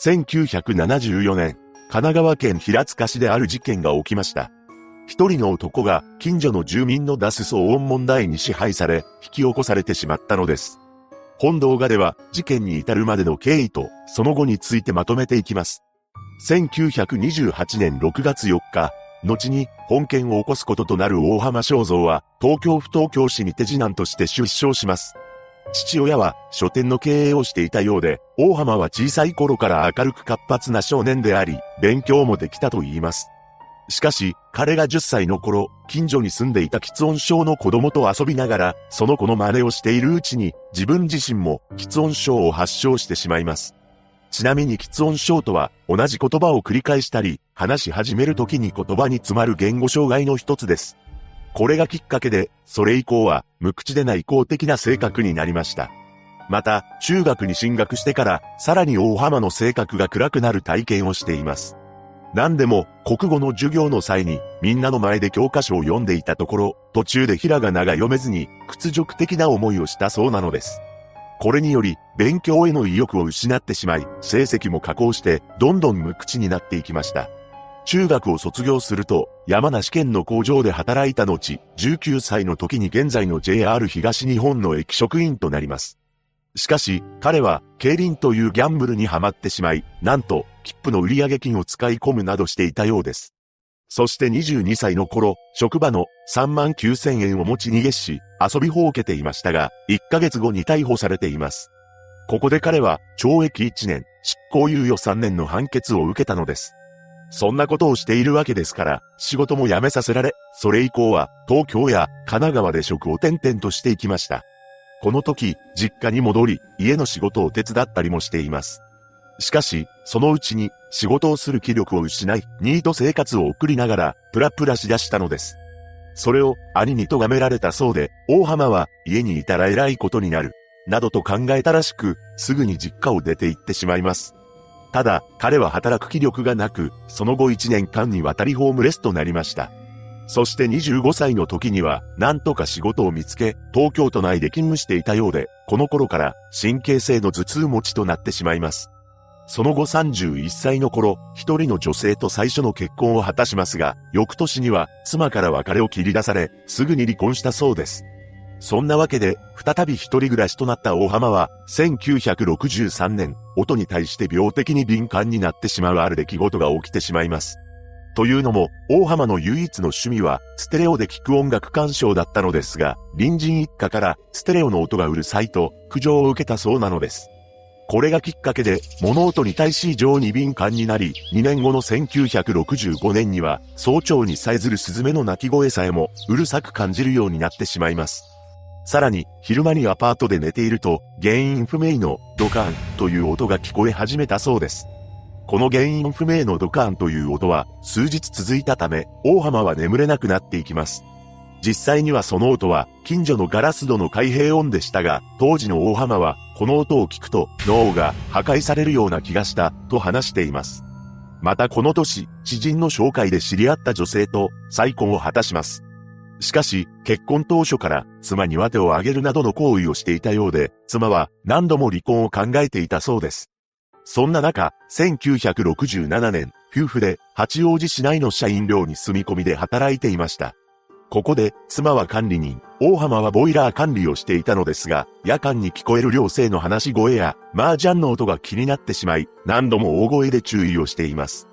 1974年、神奈川県平塚市である事件が起きました。一人の男が近所の住民の出す騒音問題に支配され、引き起こされてしまったのです。本動画では事件に至るまでの経緯とその後についてまとめていきます。1928年6月4日、後に本件を起こすこととなる大浜正造は東京不東京市に手次男として出生します。父親は書店の経営をしていたようで、大浜は小さい頃から明るく活発な少年であり、勉強もできたと言います。しかし、彼が10歳の頃、近所に住んでいた喫音症の子供と遊びながら、その子の真似をしているうちに、自分自身も喫音症を発症してしまいます。ちなみに喫音症とは、同じ言葉を繰り返したり、話し始める時に言葉に詰まる言語障害の一つです。これがきっかけで、それ以降は、無口で内向的な性格になりました。また、中学に進学してから、さらに大浜の性格が暗くなる体験をしています。何でも、国語の授業の際に、みんなの前で教科書を読んでいたところ、途中でひらがなが読めずに、屈辱的な思いをしたそうなのです。これにより、勉強への意欲を失ってしまい、成績も下降して、どんどん無口になっていきました。中学を卒業すると、山梨県の工場で働いた後、19歳の時に現在の JR 東日本の駅職員となります。しかし、彼は、競輪というギャンブルにはまってしまい、なんと、切符の売上金を使い込むなどしていたようです。そして22歳の頃、職場の3万9000円を持ち逃げし、遊びほうけていましたが、1ヶ月後に逮捕されています。ここで彼は、懲役1年、執行猶予3年の判決を受けたのです。そんなことをしているわけですから、仕事も辞めさせられ、それ以降は、東京や神奈川で職を転々としていきました。この時、実家に戻り、家の仕事を手伝ったりもしています。しかし、そのうちに仕事をする気力を失い、ニート生活を送りながら、プラプラしだしたのです。それを兄に咎められたそうで、大浜は家にいたら偉いことになる、などと考えたらしく、すぐに実家を出て行ってしまいます。ただ、彼は働く気力がなく、その後1年間にわたりホームレスとなりました。そして25歳の時には、なんとか仕事を見つけ、東京都内で勤務していたようで、この頃から神経性の頭痛持ちとなってしまいます。その後31歳の頃、一人の女性と最初の結婚を果たしますが、翌年には妻から別れを切り出され、すぐに離婚したそうです。そんなわけで、再び一人暮らしとなった大浜は、1963年、音に対して病的に敏感になってしまうある出来事が起きてしまいます。というのも、大浜の唯一の趣味は、ステレオで聴く音楽鑑賞だったのですが、隣人一家から、ステレオの音がうるさいと、苦情を受けたそうなのです。これがきっかけで、物音に対し異常に敏感になり、2年後の1965年には、早朝にさえずるスズメの鳴き声さえも、うるさく感じるようになってしまいます。さらに、昼間にアパートで寝ていると、原因不明のドカーンという音が聞こえ始めたそうです。この原因不明のドカーンという音は、数日続いたため、大浜は眠れなくなっていきます。実際にはその音は近所のガラス戸の開閉音でしたが、当時の大浜はこの音を聞くと脳が破壊されるような気がしたと話しています。またこの年、知人の紹介で知り合った女性と再婚を果たします。しかし、結婚当初から妻には手を挙げるなどの行為をしていたようで、妻は何度も離婚を考えていたそうです。そんな中、1967年、夫婦で八王子市内の社員寮に住み込みで働いていました。ここで、妻は管理人、大浜はボイラー管理をしていたのですが、夜間に聞こえる寮生の話し声や、麻雀の音が気になってしまい、何度も大声で注意をしています。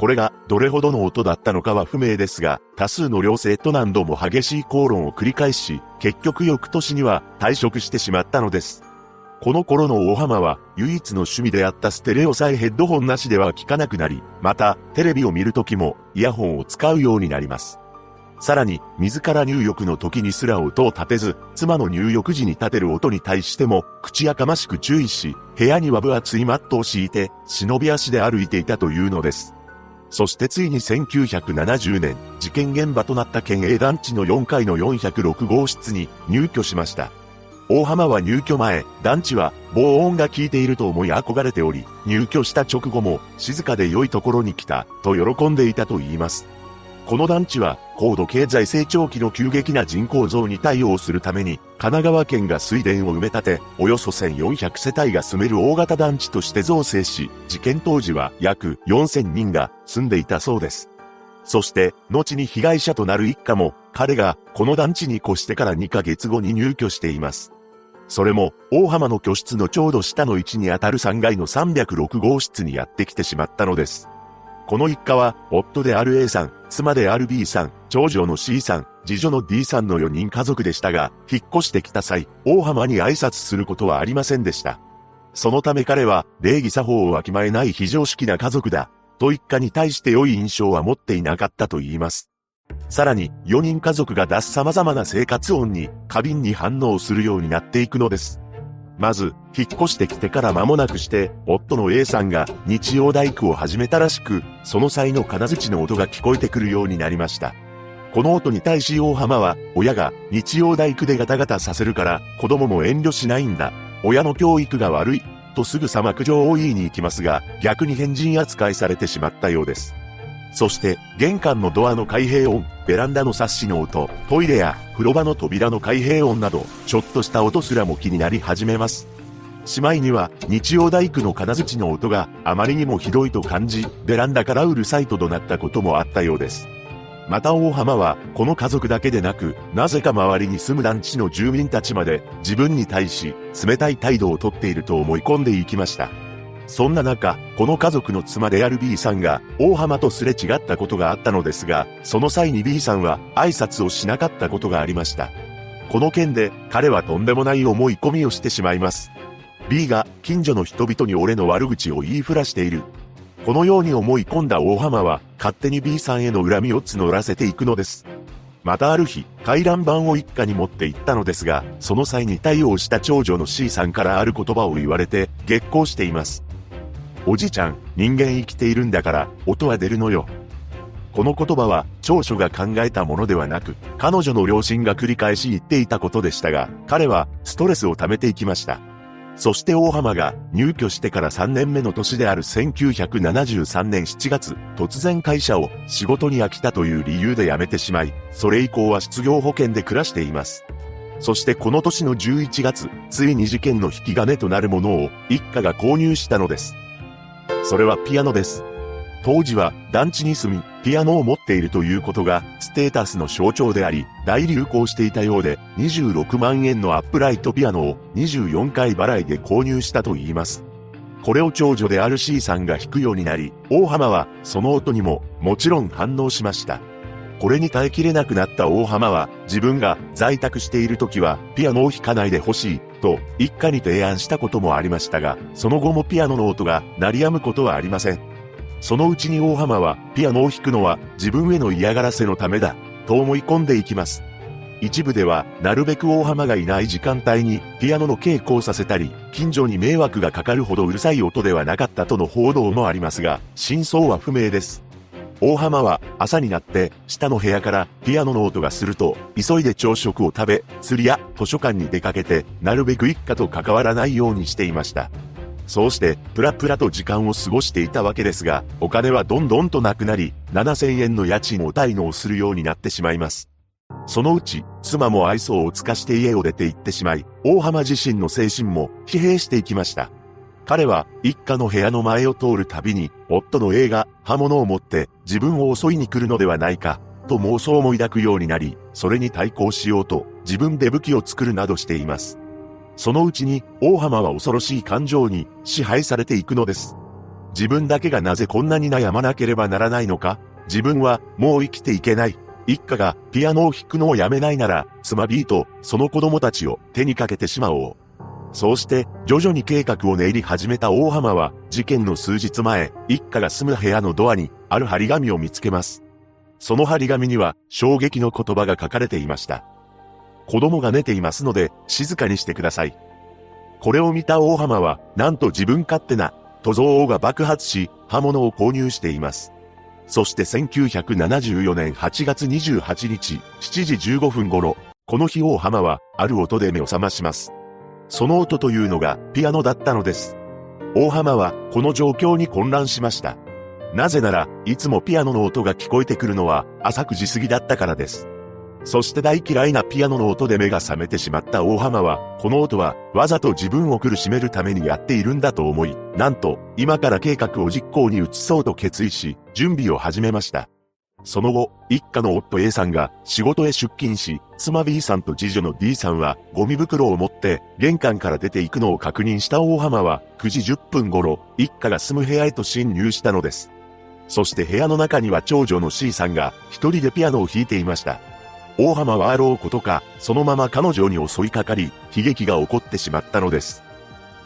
これが、どれほどの音だったのかは不明ですが、多数の寮生と何度も激しい口論を繰り返し、結局翌年には退職してしまったのです。この頃の大浜は、唯一の趣味であったステレオさえヘッドホンなしでは聞かなくなり、また、テレビを見るときも、イヤホンを使うようになります。さらに、自ら入浴の時にすら音を立てず、妻の入浴時に立てる音に対しても、口やかましく注意し、部屋には分厚いマットを敷いて、忍び足で歩いていたというのです。そしてついに1970年、事件現場となった県営団地の4階の406号室に入居しました。大浜は入居前、団地は防音が効いていると思い憧れており、入居した直後も静かで良いところに来たと喜んでいたと言います。この団地は高度経済成長期の急激な人口増に対応するために、神奈川県が水田を埋め立て、およそ1400世帯が住める大型団地として造成し、事件当時は約4000人が住んでいたそうです。そして、後に被害者となる一家も、彼がこの団地に越してから2ヶ月後に入居しています。それも、大浜の居室のちょうど下の位置にあたる3階の306号室にやってきてしまったのです。この一家は、夫である A さん、妻である B さん、長女の C さん、次女の D さんの4人家族でしたが、引っ越してきた際、大浜に挨拶することはありませんでした。そのため彼は、礼儀作法をわきまえない非常識な家族だ、と一家に対して良い印象は持っていなかったと言います。さらに、4人家族が出す様々な生活音に、過敏に反応するようになっていくのです。まず、引っ越してきてから間もなくして、夫の A さんが日曜大工を始めたらしく、その際の金槌の音が聞こえてくるようになりました。この音に対し大浜は、親が日曜大工でガタガタさせるから、子供も遠慮しないんだ。親の教育が悪い。とすぐさま苦情を言いに行きますが、逆に変人扱いされてしまったようです。そして、玄関のドアの開閉音、ベランダのサッシの音、トイレや風呂場の扉の開閉音など、ちょっとした音すらも気になり始めます。しまいには、日曜大工の金槌の音があまりにもひどいと感じ、ベランダからうるさいと怒鳴ったこともあったようです。また大浜は、この家族だけでなく、なぜか周りに住む団地の住民たちまで、自分に対し、冷たい態度をとっていると思い込んでいきました。そんな中、この家族の妻である B さんが大浜とすれ違ったことがあったのですが、その際に B さんは挨拶をしなかったことがありました。この件で彼はとんでもない思い込みをしてしまいます。B が近所の人々に俺の悪口を言いふらしている。このように思い込んだ大浜は勝手に B さんへの恨みを募らせていくのです。またある日、回覧板を一家に持って行ったのですが、その際に対応した長女の C さんからある言葉を言われて、激高しています。おじちゃん、人間生きているんだから、音は出るのよ。この言葉は、長所が考えたものではなく、彼女の両親が繰り返し言っていたことでしたが、彼は、ストレスを溜めていきました。そして大浜が入居してから3年目の年である1973年7月、突然会社を仕事に飽きたという理由で辞めてしまい、それ以降は失業保険で暮らしています。そしてこの年の11月、ついに事件の引き金となるものを一家が購入したのです。それはピアノです。当時は団地に住み、ピアノを持っているということがステータスの象徴であり、大流行していたようで、26万円のアップライトピアノを24回払いで購入したと言います。これを長女である C さんが弾くようになり、大浜はその音にももちろん反応しました。これに耐えきれなくなった大浜は自分が在宅している時はピアノを弾かないでほしいと一家に提案したこともありましたが、その後もピアノの音が鳴り止むことはありません。そのうちに大浜はピアノを弾くのは自分への嫌がらせのためだと思い込んでいきます。一部では、なるべく大浜がいない時間帯に、ピアノの稽古をさせたり、近所に迷惑がかかるほどうるさい音ではなかったとの報道もありますが、真相は不明です。大浜は朝になって下の部屋からピアノの音がすると急いで朝食を食べ釣りや図書館に出かけてなるべく一家と関わらないようにしていました。そうしてプラプラと時間を過ごしていたわけですがお金はどんどんとなくなり7000円の家賃を滞納するようになってしまいます。そのうち、妻も愛想を尽かして家を出て行ってしまい、大浜自身の精神も疲弊していきました。彼は一家の部屋の前を通るたびに、夫の A が刃物を持って自分を襲いに来るのではないか、と妄想を抱くようになり、それに対抗しようと自分で武器を作るなどしています。そのうちに大浜は恐ろしい感情に支配されていくのです。自分だけがなぜこんなに悩まなければならないのか自分はもう生きていけない。一家がピアノを弾くのをやめないなら、妻 B とその子供たちを手にかけてしまおう。そうして徐々に計画を練り始めた大浜は事件の数日前、一家が住む部屋のドアにある張り紙を見つけます。その張り紙には衝撃の言葉が書かれていました。子供が寝ていますので静かにしてください。これを見た大浜はなんと自分勝手な塗造王が爆発し刃物を購入しています。そして1974年8月28日7時15分頃、この日大浜はある音で目を覚まします。その音というのがピアノだったのです。大浜はこの状況に混乱しました。なぜなら、いつもピアノの音が聞こえてくるのは朝9時過ぎだったからです。そして大嫌いなピアノの音で目が覚めてしまった大浜は、この音はわざと自分を苦しめるためにやっているんだと思い、なんと、今から計画を実行に移そうと決意し、準備を始めました。その後、一家の夫 A さんが仕事へ出勤し、妻 B さんと次女の D さんはゴミ袋を持って玄関から出ていくのを確認した大浜は9時10分頃、一家が住む部屋へと侵入したのです。そして部屋の中には長女の C さんが一人でピアノを弾いていました。大浜はあろうことか、そのまま彼女に襲いかかり、悲劇が起こってしまったのです。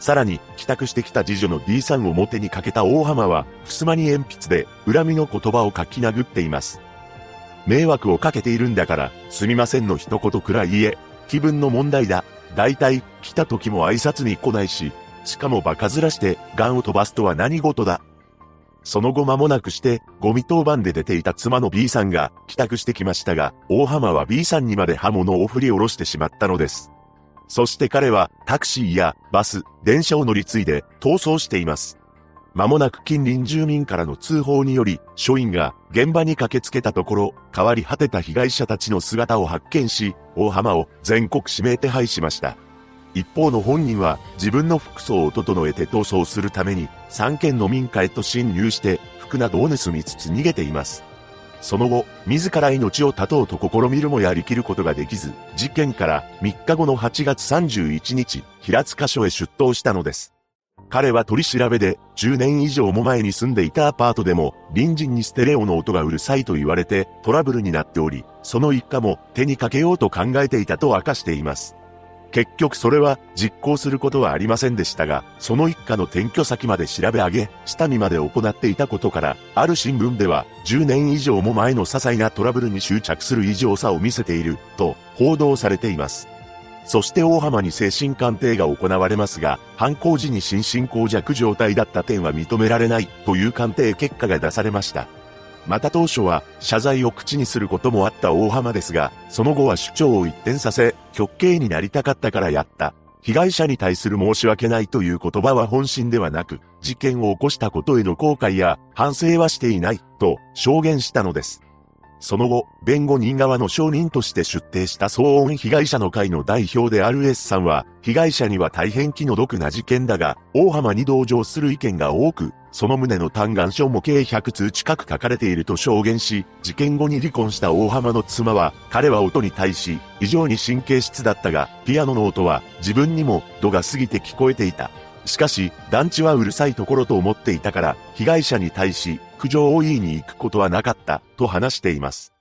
さらに、帰宅してきた次女の D さんを表にかけた大浜は、襖に鉛筆で、恨みの言葉を書き殴っています。迷惑をかけているんだから、すみませんの一言くらい言え。気分の問題だ。だいたい、来た時も挨拶に来ないし、しかもバカずらして、ガンを飛ばすとは何事だ。その後間もなくして、ゴミ当番で出ていた妻の B さんが帰宅してきましたが、大浜は B さんにまで刃物を振り下ろしてしまったのです。そして彼はタクシーやバス、電車を乗り継いで逃走しています。間もなく近隣住民からの通報により、署員が現場に駆けつけたところ、変わり果てた被害者たちの姿を発見し、大浜を全国指名手配しました。一方の本人は自分の服装を整えて逃走するために3軒の民家へと侵入して服などを盗みつつ逃げています。その後、自ら命を絶とうと試みるもやりきることができず、事件から3日後の8月31日、平塚署へ出頭したのです。彼は取り調べで、10年以上も前に住んでいたアパートでも、隣人にステレオの音がうるさいと言われて、トラブルになっており、その一家も手にかけようと考えていたと明かしています。結局それは実行することはありませんでしたが、その一家の転居先まで調べ上げ、下見まで行っていたことから、ある新聞では、10年以上も前の些細なトラブルに執着する異常さを見せている、と報道されています。そして大浜に精神鑑定が行われますが、犯行時に心神耗弱状態だった点は認められないという鑑定結果が出されました。また当初は謝罪を口にすることもあった大浜ですが、その後は主張を一転させ、極刑になりたかったからやった。被害者に対する申し訳ないという言葉は本心ではなく、事件を起こしたことへの後悔や反省はしていない、と証言したのです。その後、弁護人側の証人として出廷した騒音被害者の会の代表である S さんは、被害者には大変気の毒な事件だが、大浜に同情する意見が多く、その旨の嘆願書も計100通近く書かれていると証言し、事件後に離婚した大浜の妻は、彼は音に対し、異常に神経質だったが、ピアノの音は自分にも度が過ぎて聞こえていた。しかし、団地はうるさいところと思っていたから、被害者に対し、苦情を言いに行くことはなかった、と話しています。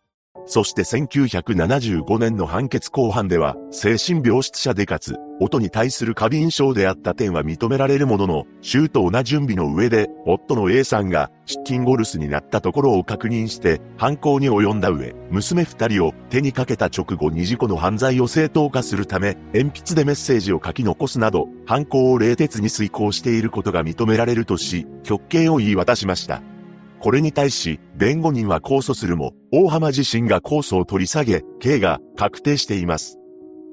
そして1975年の判決公判では、精神病室者でかつ、音に対する過敏症であった点は認められるものの、周到な準備の上で、夫の A さんが、失禁ゴルスになったところを確認して、犯行に及んだ上、娘二人を手にかけた直後に事故の犯罪を正当化するため、鉛筆でメッセージを書き残すなど、犯行を冷徹に遂行していることが認められるとし、極刑を言い渡しました。これに対し、弁護人は控訴するも、大浜自身が控訴を取り下げ、刑が確定しています。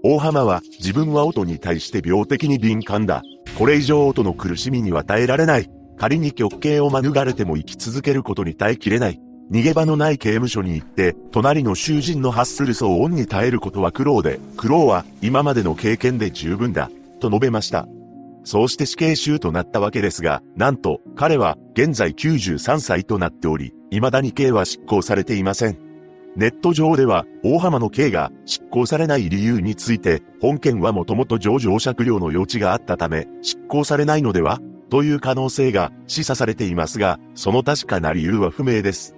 大浜は、自分は音に対して病的に敏感だ。これ以上音の苦しみには耐えられない。仮に極刑を免れても生き続けることに耐えきれない。逃げ場のない刑務所に行って、隣の囚人の発する騒音に耐えることは苦労で、苦労は今までの経験で十分だ。と述べました。そうして死刑囚となったわけですが、なんと、彼は現在93歳となっており、未だに刑は執行されていません。ネット上では、大浜の刑が執行されない理由について、本件はもともと上場酌量の余地があったため、執行されないのでは？という可能性が示唆されていますが、その確かな理由は不明です。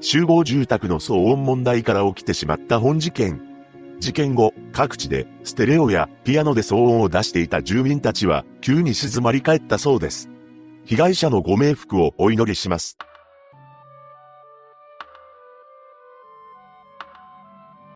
集合住宅の騒音問題から起きてしまった本事件。事件後、各地でステレオやピアノで騒音を出していた住民たちは急に静まり返ったそうです。被害者のご冥福をお祈りします。